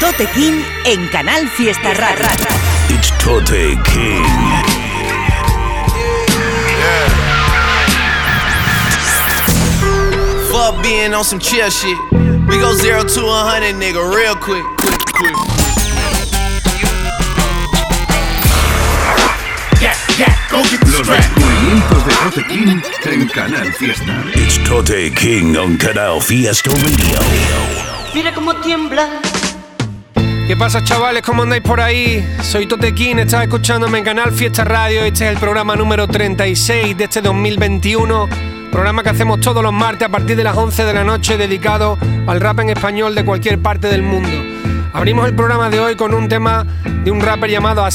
Tote King en Canal Fiesta Rara. It's Tote King. Fuck being on some chill shit. We go zero to a hundred, nigga, real quick. quick, quick. Los descubrimientos de Tote King en Canal Fiesta. It's Tote King on Canal Fiesta Radio. Mira cómo tiembla. ¿Qué pasa chavales? ¿Cómo andáis por ahí? Soy Tote King, estás escuchándome en Canal Fiesta Radio. Este es el programa número 36 de este 2021. Programa que hacemos todos los martes a partir de las 11 de la noche dedicado al rap en español de cualquier parte del mundo. Abrimos el programa de hoy con un tema de un rapper llamado A.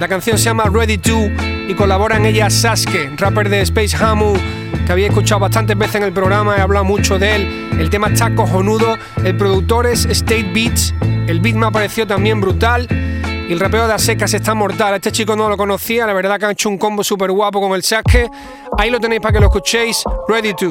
La canción se llama Ready To y colabora en ella Sasuke, rapper de Space Hamu, que había escuchado bastantes veces en el programa, he hablado mucho de él. El tema está cojonudo, el productor es State Beats, el beat me ha parecido también brutal. Y el rapeo de A Secas está mortal. Este chico no lo conocía, la verdad que han hecho un combo súper guapo con el Sasuke. Ahí lo tenéis para que lo escuchéis. Ready to.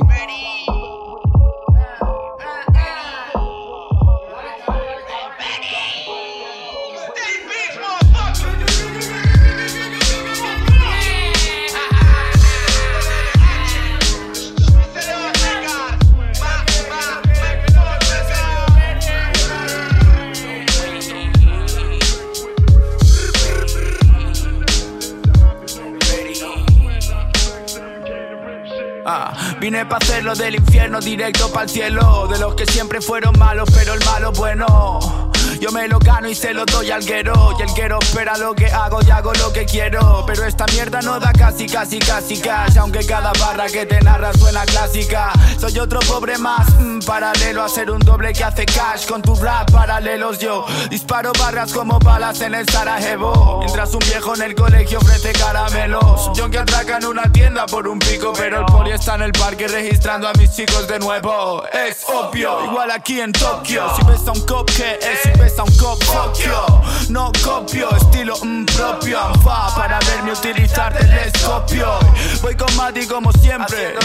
Ah, vine pa' hacerlo del infierno directo para el cielo. De los que siempre fueron malos, pero el malo bueno. Yo me lo gano y se lo doy al guero. Y el guero espera lo que hago y hago lo que quiero. Pero esta mierda no da casi, casi, casi cash. Aunque cada barra que te narra suena clásica. Soy otro pobre más, mm, paralelo a ser un doble que hace cash. Con tu rap paralelos yo disparo barras como balas en el Sarajevo. Mientras un viejo en el colegio ofrece caramelos. Yo que atraca en una tienda por un pico. Pero el poli está en el parque registrando a mis chicos de nuevo. Es obvio, igual aquí en Tokio. Si ves a un cop que es, si ves a un cop, fuck yo. No copio, estilo mm, propio. Fa para verme utilizar telescopio. Voy con Mati como siempre.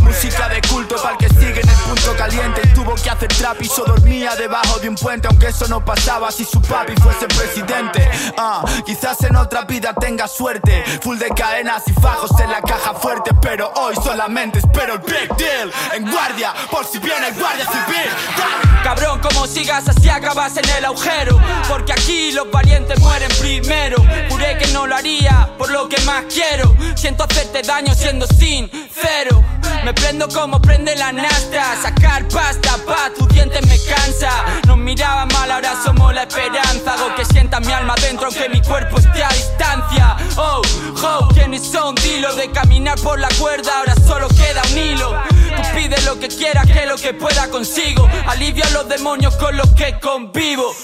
Música de culto para el que sigue en el punto caliente. Y tuvo que hacer trap y yo dormía debajo de un puente. Aunque eso no pasaba si su papi fuese presidente. Ah, quizás en otra vida tenga suerte. Full de cadenas y fajos en la caja fuerte. Pero hoy solamente espero el big deal. En guardia, por si viene el guardia civil. Cabrón, como sigas así acabas en el agujero. Porque aquí los valientes mueren primero. Juré que no lo haría por lo que más quiero. Siento hacerte daño siendo sincero. Me prendo como prende la nasta. Sacar pasta pa' tus dientes me cansa. Nos miraban mal, ahora somos la esperanza. Hago que sienta mi alma dentro aunque mi cuerpo esté a distancia. Oh, oh, ¿quiénes son? Dilo de caminar por la cuerda, ahora solo queda un hilo. Tú pides lo que quieras, que lo que pueda consigo. Alivio a los demonios con los que convivo.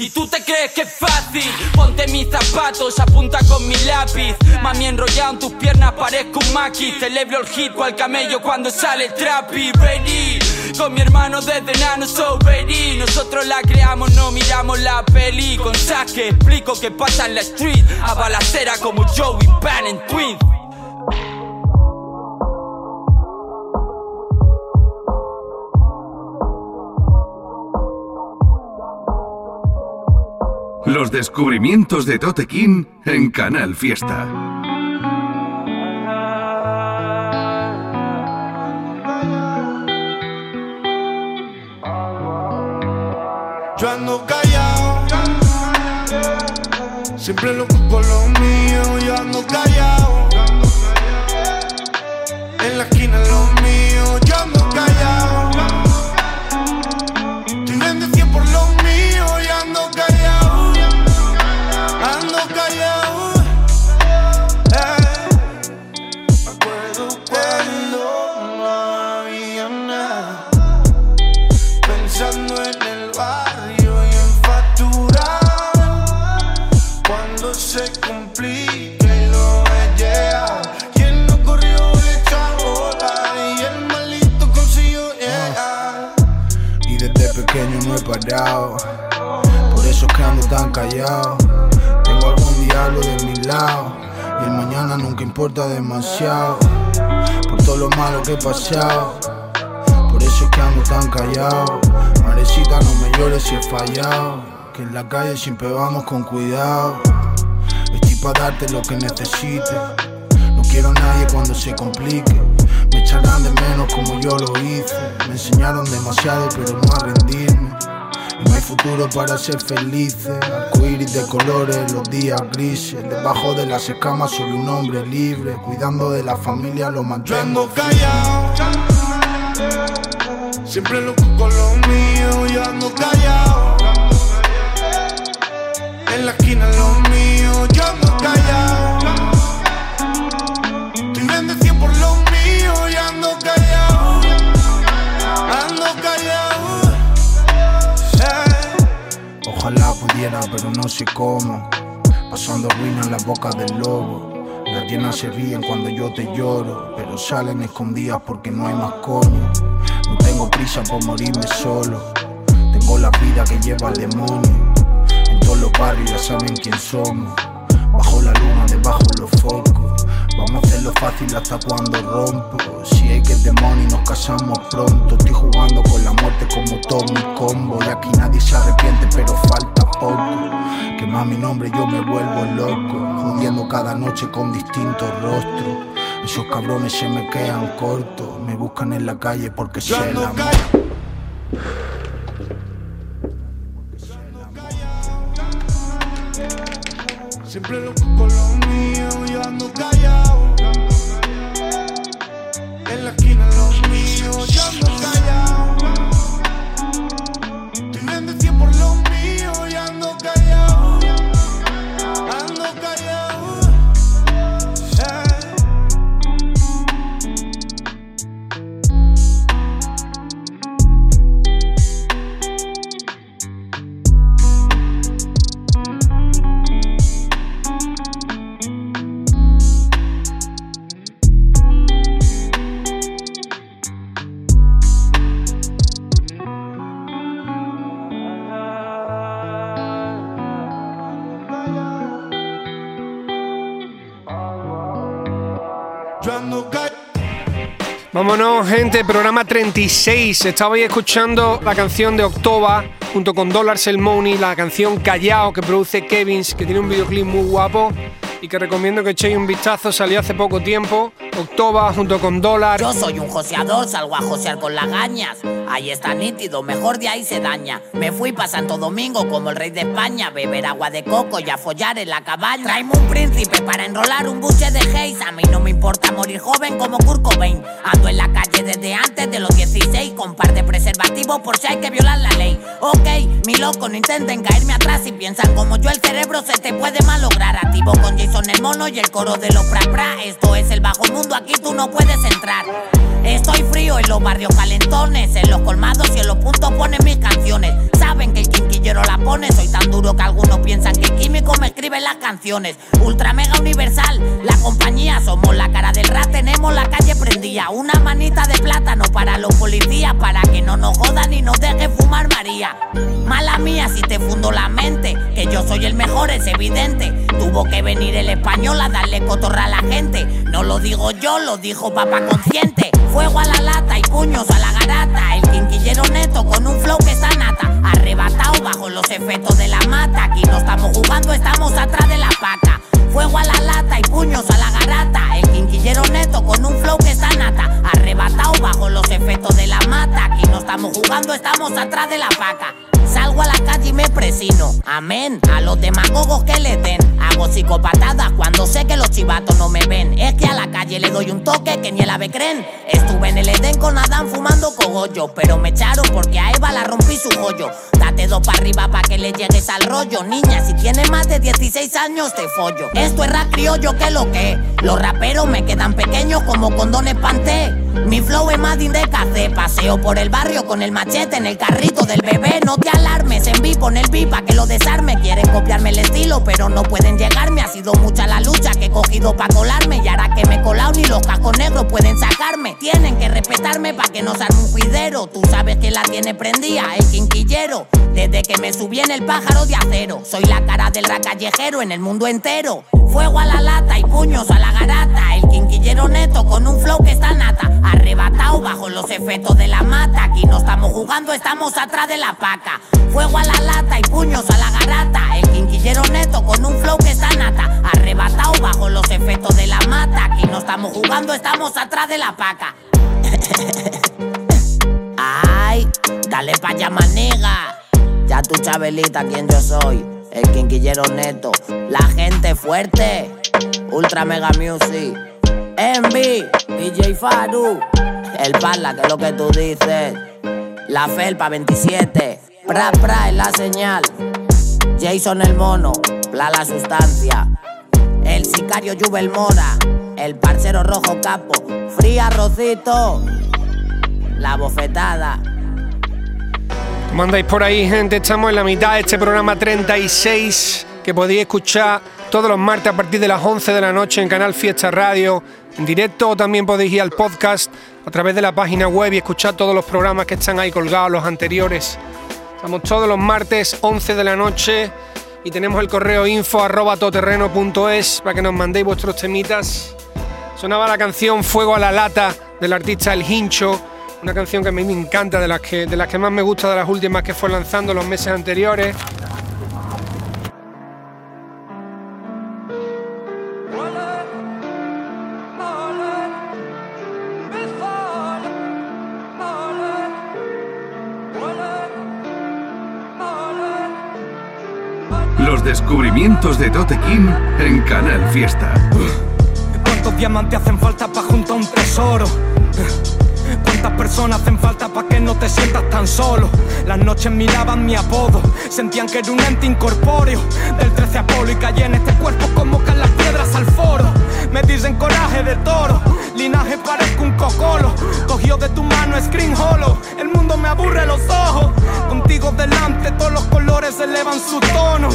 Y tú te crees que es fácil, ponte mis zapatos, apunta con mi lápiz. Mami enrollado en tus piernas, parezco un maqui. Celebro el hit cual camello cuando sale el trapi. Ready, con mi hermano desde nano, so ready. Nosotros la creamos, no miramos la peli. Con saque explico que pasa en la street. A balacera como Joey Pan en Twins. Los descubrimientos de Tote King en Canal Fiesta. Yo ando callado, siempre loco por lo mío. Yo ando callado, desde pequeño no he parado. Por eso es que ando tan callado. Tengo algún diablo de mi lado. Y el mañana nunca importa demasiado. Por todo lo malo que he pasado. Por eso es que ando tan callado. Marecita, no me llores si he fallado. Que en la calle siempre vamos con cuidado. Estoy para darte lo que necesites. No quiero a nadie cuando se complique. Echarán de menos como yo lo hice. Me enseñaron demasiado, pero no a rendirme. No hay futuro para ser felices. Arcoíris de colores, los días grises. Debajo de las escamas soy un hombre libre. Cuidando de la familia lo mantengo. callado. Siempre loco con lo mío, yo ando callado. En la esquina lo mío, yo ando Pudiera, pero no sé cómo. Pasando ruinas en la boca del lobo. Las llenas se ríen cuando yo te lloro, pero salen escondidas porque no hay más coño. No tengo prisa por morirme solo. Tengo la vida que lleva el demonio. En todos los barrios ya saben quién somos. Bajo la luna, debajo los focos. Vamos a hacerlo fácil hasta cuando rompo. Si hay que el demonio nos casamos pronto. Estoy jugando con la muerte como todo mi combo. Y aquí nadie se arrepiente, pero falta poco. Que más mi nombre yo me vuelvo loco. Jodiendo cada noche con distintos rostros. Esos cabrones se me quedan cortos. Me buscan en la calle porque Yo se ando la callado. Siempre loco con lo mío, yo ando callado. En la esquina lo mío, yo Vámonos, gente, programa 36. Estabais escuchando la canción de Octoba junto con Dollars el Money, la canción Callao que produce Kevins, que tiene un videoclip muy guapo y que recomiendo que echéis un vistazo. Salió hace poco tiempo. Octoba junto con Dollar. Yo soy un joseador, salgo a josear con las gañas. Ahí está nítido, mejor de ahí se daña. Me fui pa' Santo Domingo como el rey de España, beber agua de coco y a follar en la cabaña. Traeme un príncipe para enrolar un buche de haze. A mí no me importa morir joven como Kurt Cobain. Ando en la calle desde antes de los 16 con par de preservativos por si hay que violar la ley. Ok, mi loco, no intenten caerme atrás si piensan como yo el cerebro se te puede malograr. Activo con Jason el mono y el coro de los pra pra. Esto es el bajo mundo, aquí tú no puedes entrar. Estoy frío en los barrios calentones, en los colmados y en los puntos ponen mis canciones. Saben que el quinquillero la pone, soy tan duro que algunos piensan que químico me escribe las canciones. Ultra mega universal, la compañía, somos la cara del rap, tenemos la calle prendida. Una manita de plátano para los policías, para que no nos jodan y nos dejen fumar María. Mala mía si te fundo la mente, que yo soy el mejor, es evidente. Tuvo que venir el español a darle cotorra a la gente. No lo digo yo, lo dijo papá consciente. Fuego a la lata y puños a la garata. El quinquillero neto con un flow que está nata. Arrebatado bajo los efectos de la mata. Aquí no estamos jugando, estamos atrás de la paca. Fuego a la lata y puños a la garata. El quinquillero neto con un flow que está nata. Arrebatado bajo los efectos de la mata. Aquí no estamos jugando, estamos atrás de la paca. Salgo a la me presino. Amén. A los demagogos que le den. Hago psicopatadas cuando sé que los chivatos no me ven. Es que a la calle le doy un toque que ni el ave creen. Estuve en el Edén con Adán fumando cogollo. Pero me echaron porque a Eva la rompí su joyo. Date dos para arriba para que le llegues al rollo. Niña, si tienes más de 16 años te follo. Esto es rap criollo que lo que. Los raperos me quedan pequeños como condones panté. Mi flow es más de café. Paseo por el barrio con el machete en el carrito del bebé. No te alarmes, en vivo, en el pipa que lo desarme. Quieren copiarme el estilo, pero no pueden llegarme. Ha sido mucha la lucha que he cogido para colarme. Y ahora que me he colado, ni los cascos negros pueden sacarme. Tienen que respetarme para que no salga un juidero. Tú sabes que la tiene prendida, el quinquillero. Desde que me subí en el pájaro de acero, soy la cara del callejero en el mundo entero. Fuego a la lata y puños a la garata. El quinquillero neto con un flow que está nata. Arrebatado bajo los efectos de la mata. Aquí no estamos jugando, estamos atrás de la paca. Fuego a la lata y puños a la garata. El quinquillero neto con un flow que está nata. Arrebatado bajo los efectos de la mata. Aquí no estamos jugando, estamos atrás de la paca. Ay, dale pa' allá, manega. Ya tu chabelita, quién yo soy. El quinquillero neto, la gente fuerte. Ultra Mega Music. Envy, DJ Faru. El pala, que es lo que tú dices. La Felpa 27. Pra, pra es la señal. Jason el mono. Pla la sustancia. El sicario Jubel Mora. El parcero rojo capo. Fría Rocito. La bofetada. ¿Cómo andáis por ahí, gente? Estamos en la mitad de este programa 36 que podéis escuchar todos los martes a partir de las 11 de la noche en Canal Fiesta Radio en directo o también podéis ir al podcast a través de la página web y escuchar todos los programas que están ahí colgados, los anteriores. Estamos todos los martes 11 de la noche y tenemos el correo info arroba todoterreno.es para que nos mandéis vuestros temitas. Sonaba la canción Fuego a la Lata del artista El Hincho una canción que a mí me encanta, de las que, de las que más me gusta de las últimas que fue lanzando los meses anteriores. Descubrimientos de Tote King en Canal Fiesta. ¿Cuántos diamantes hacen falta para juntar un tesoro? ¿Cuántas personas hacen falta para que no te sientas tan solo? Las noches miraban mi apodo, sentían que era un ente incorpóreo. Del 13 Apolo y caí en este cuerpo como caen las piedras al foro. Me dicen coraje de toro, linaje parezco un cocolo. Cogió de tu mano screen hollow, el mundo me aburre los ojos. Contigo delante todos los colores elevan su tono.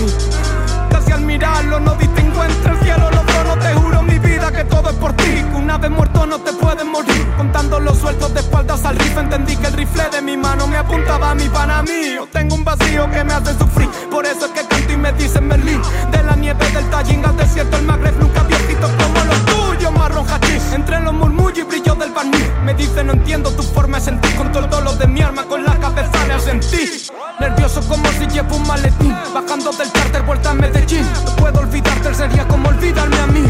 Casi al mirarlo no distingo entre el cielo y los tronos, te juro mi vida que todo es por ti. una vez muerto no te puedes morir. Contando los sueltos de espaldas al rifle, entendí que el rifle de mi mano me apuntaba a mi pana mío. Tengo un vacío que me hace sufrir, por eso es que canto y me dicen Berlín. De la nieve del Tallín al desierto, el Magreb nunca viejitos como los tuyos, marrón hachís. Entre los murmullos y brillo del barniz, me dice no entiendo tu forma de sentir. Con todo el dolor de mi alma, con la cabeza le sentí. Nervioso como si llevo un maletín, bajando del charter, vuelta a Medellín. No puedo olvidarte, sería como olvidarme a mí.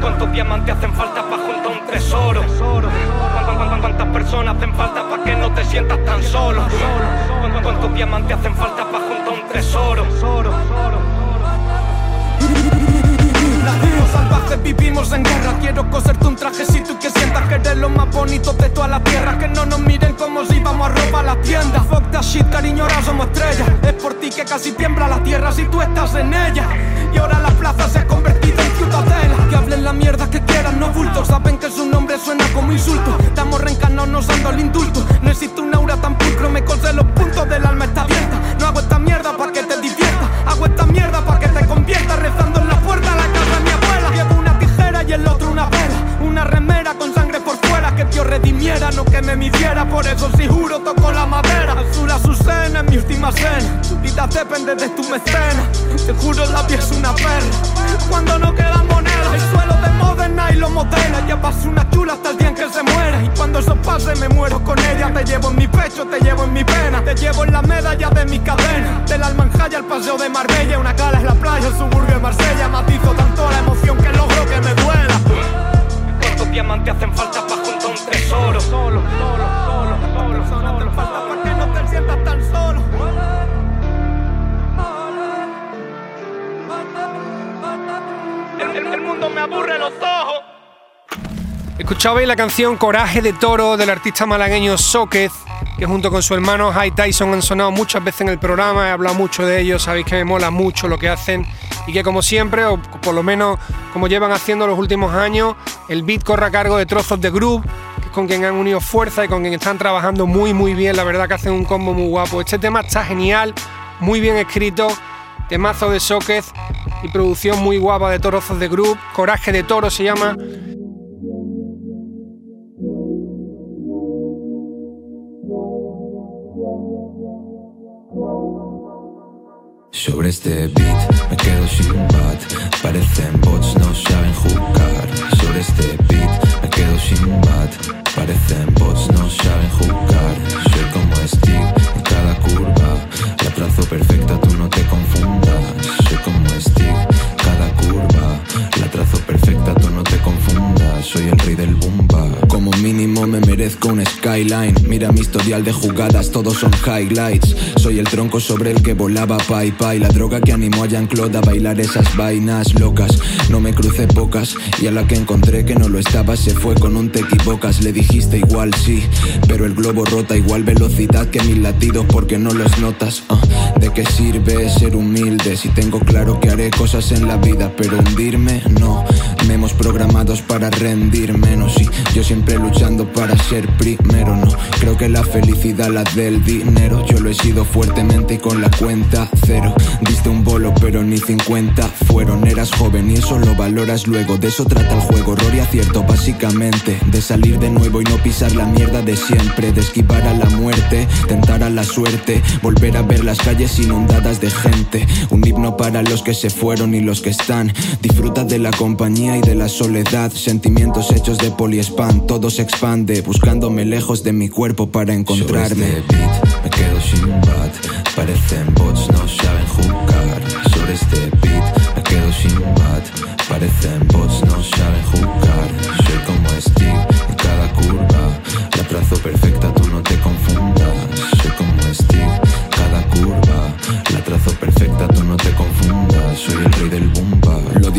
¿Cuántos diamantes hacen falta para juntar un tesoro? ¿Cuántas personas hacen falta para que no te sientas tan solo? ¿Cuántos diamantes hacen falta para juntar un tesoro? Salvajes vivimos en guerra. Quiero coserte un trajecito que sientas que eres lo más bonito de toda la tierra. Que no nos miren como si íbamos a robar la tienda. Fuck that shit, cariño, ahora somos estrellas. Es por ti que casi tiembla la tierra si tú estás en ella. Y ahora la plaza se ha convertido en ciudadela. Que hablen la mierda que quieran, no bulto Saben que su nombre suena como insulto. Estamos reencarnados dando el indulto. No existe un aura tan pulcro, me cose los puntos del alma. Está abierta redimiera, no que me midiera Por eso si juro toco la madera. Azul cena, en mi última cena. Tu vida depende de tu mecena Te juro la piel es una perla. Cuando no quedan monedas El suelo de moderna y lo modela. Ya pasó una chula hasta el día en que se muera. Y cuando eso pase me muero con ella. Te llevo en mi pecho, te llevo en mi pena. Te llevo en la medalla de mi cadena. Del Almanjaya al paseo de Marbella. Una cala es la playa, el suburbio de Marsella. Matizo tanto la emoción que logro que me duela. ¿Cuántos diamantes hacen falta para Solo, solo, solo, solo, solo hacen falta para que no te sientas tan solo. El, el mundo me aburre los ojos. Escuchabais la canción Coraje de Toro del artista malagueño Soquez, que junto con su hermano High Tyson han sonado muchas veces en el programa, he hablado mucho de ellos, sabéis que me mola mucho lo que hacen y que como siempre, o por lo menos como llevan haciendo los últimos años, el beat corre a cargo de trozos de groove, con quien han unido fuerza y con quien están trabajando muy muy bien, la verdad que hacen un combo muy guapo. Este tema está genial, muy bien escrito, temazo de Soquez y producción muy guapa de trozos de groove, Coraje de Toro se llama. Sobre este beat me quedo sin bat Parecen bots, no saben jugar Sobre este beat quedo sin bat. Parecen bots, no saben jugar Soy como Steve en cada curva. La trazo perfecta, tú no te confundas. Soy como Steve cada curva. La trazo perfecta, tú no te confundas. Soy el rey del bomba Como mínimo me merezco un skyline. Mira mi historial de jugadas, todos son highlights. Soy el tronco sobre el que volaba pai pai. La droga que animó a Jean-Claude a bailar esas vainas locas. No me crucé pocas y a la que encontré que no lo estaba Se fue con un te equivocas, le dijiste igual sí Pero el globo rota igual velocidad que mil latidos porque no los notas. Ah, ¿De qué sirve ser humilde si tengo claro que haré cosas en la vida Pero hundirme no, memos programados para rendir menos Y yo siempre luchando para ser primero No, creo que la felicidad la del dinero Yo lo he sido fuertemente y con la cuenta cero. Diste un bolo pero ni 50 fueron. Eras joven y eso lo valoras luego De eso trata el juego, error y acierto básicamente De salir de nuevo y no pisar la mierda de siempre De esquivar a la muerte, tentar a la suerte Volver a ver las calles inundadas de gente. Un himno para los que se fueron y los que están. Disfruta de la compañía y de la soledad Sentimientos hechos de poliespan Todo se expande buscándome lejos de mi cuerpo para encontrarme. Sobre este beat me quedo sin bat. Parecen bots, no saben jugar. Sobre este beat me quedo sin bat. Parecen bots, no saben jugar. Soy como Steve en cada curva. La trazo perfecta, tú no te confundas. Soy como Steve cada curva. La trazo perfecta, tú no te confundas. Soy el rey del Lo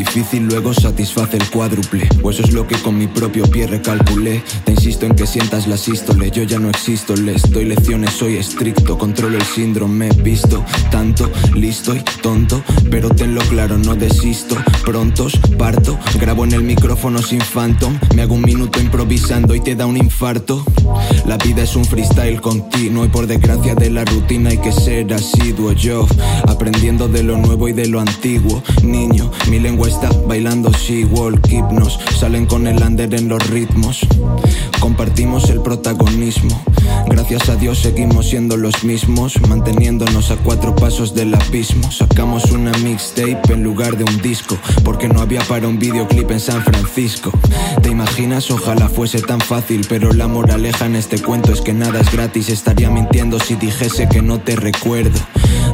difícil luego satisface el cuádruple. O eso es lo que con mi propio pie recalculé. Te insisto en que sientas la sístole Yo ya no existo, les doy lecciones, soy estricto Controlo el síndrome, visto tanto, listo y tonto Pero tenlo claro, no desisto. Prontos, parto, grabo en el micrófono sin phantom. Me hago un minuto improvisando y te da un infarto. La vida es un freestyle continuo y por desgracia de la rutina hay que ser asiduo. Yo, aprendiendo de lo nuevo y de lo antiguo. Niño, mi lengua está bailando She-Walk, hipnos Salen con el under en los ritmos. Compartimos el protagonismo. Gracias a Dios seguimos siendo los mismos Manteniéndonos a cuatro pasos del abismo. Sacamos una mixtape en lugar de un disco Porque no había para un videoclip en San Francisco. ¿Te imaginas? Ojalá fuese tan fácil Pero la moraleja en este cuento es que nada es gratis. Estaría mintiendo si dijese que no te recuerdo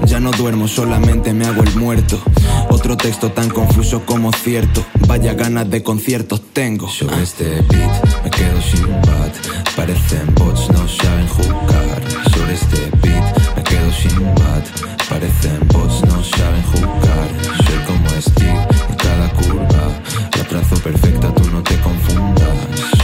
Ya no duermo, solamente me hago el muerto. Otro texto tan confuso como cierto. Vaya ganas de conciertos tengo. Sobre este beat me quedo sin bat. Parecen bots, no saben jugar. Sobre este beat me quedo sin bat. Parecen bots, no saben jugar. Soy como Steve en cada curva. La trazo perfecta, tú no te confundas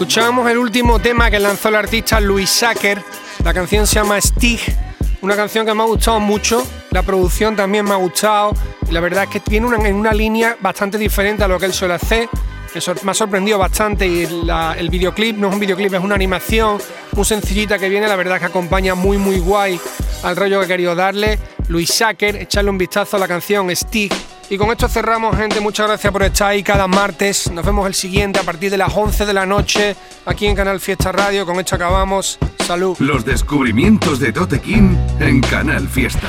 Escuchábamos el último tema que lanzó el artista Luis Sacker. La canción se llama Stig, una canción que me ha gustado mucho. La producción también me ha gustado. Y la verdad es que viene una, una línea bastante diferente a lo que él suele hacer. Me, ha sorprendido bastante y el videoclip no es un videoclip, es una animación muy sencillita que viene. La verdad es que acompaña muy, muy guay al rollo que he querido darle. Luis Sacker, echarle un vistazo a la canción Stick. Y con esto cerramos, gente. Muchas gracias por estar ahí cada martes. Nos vemos el siguiente a partir de las 11 de la noche aquí en Canal Fiesta Radio. Con esto acabamos. Salud. Los descubrimientos de Tote en Canal Fiesta.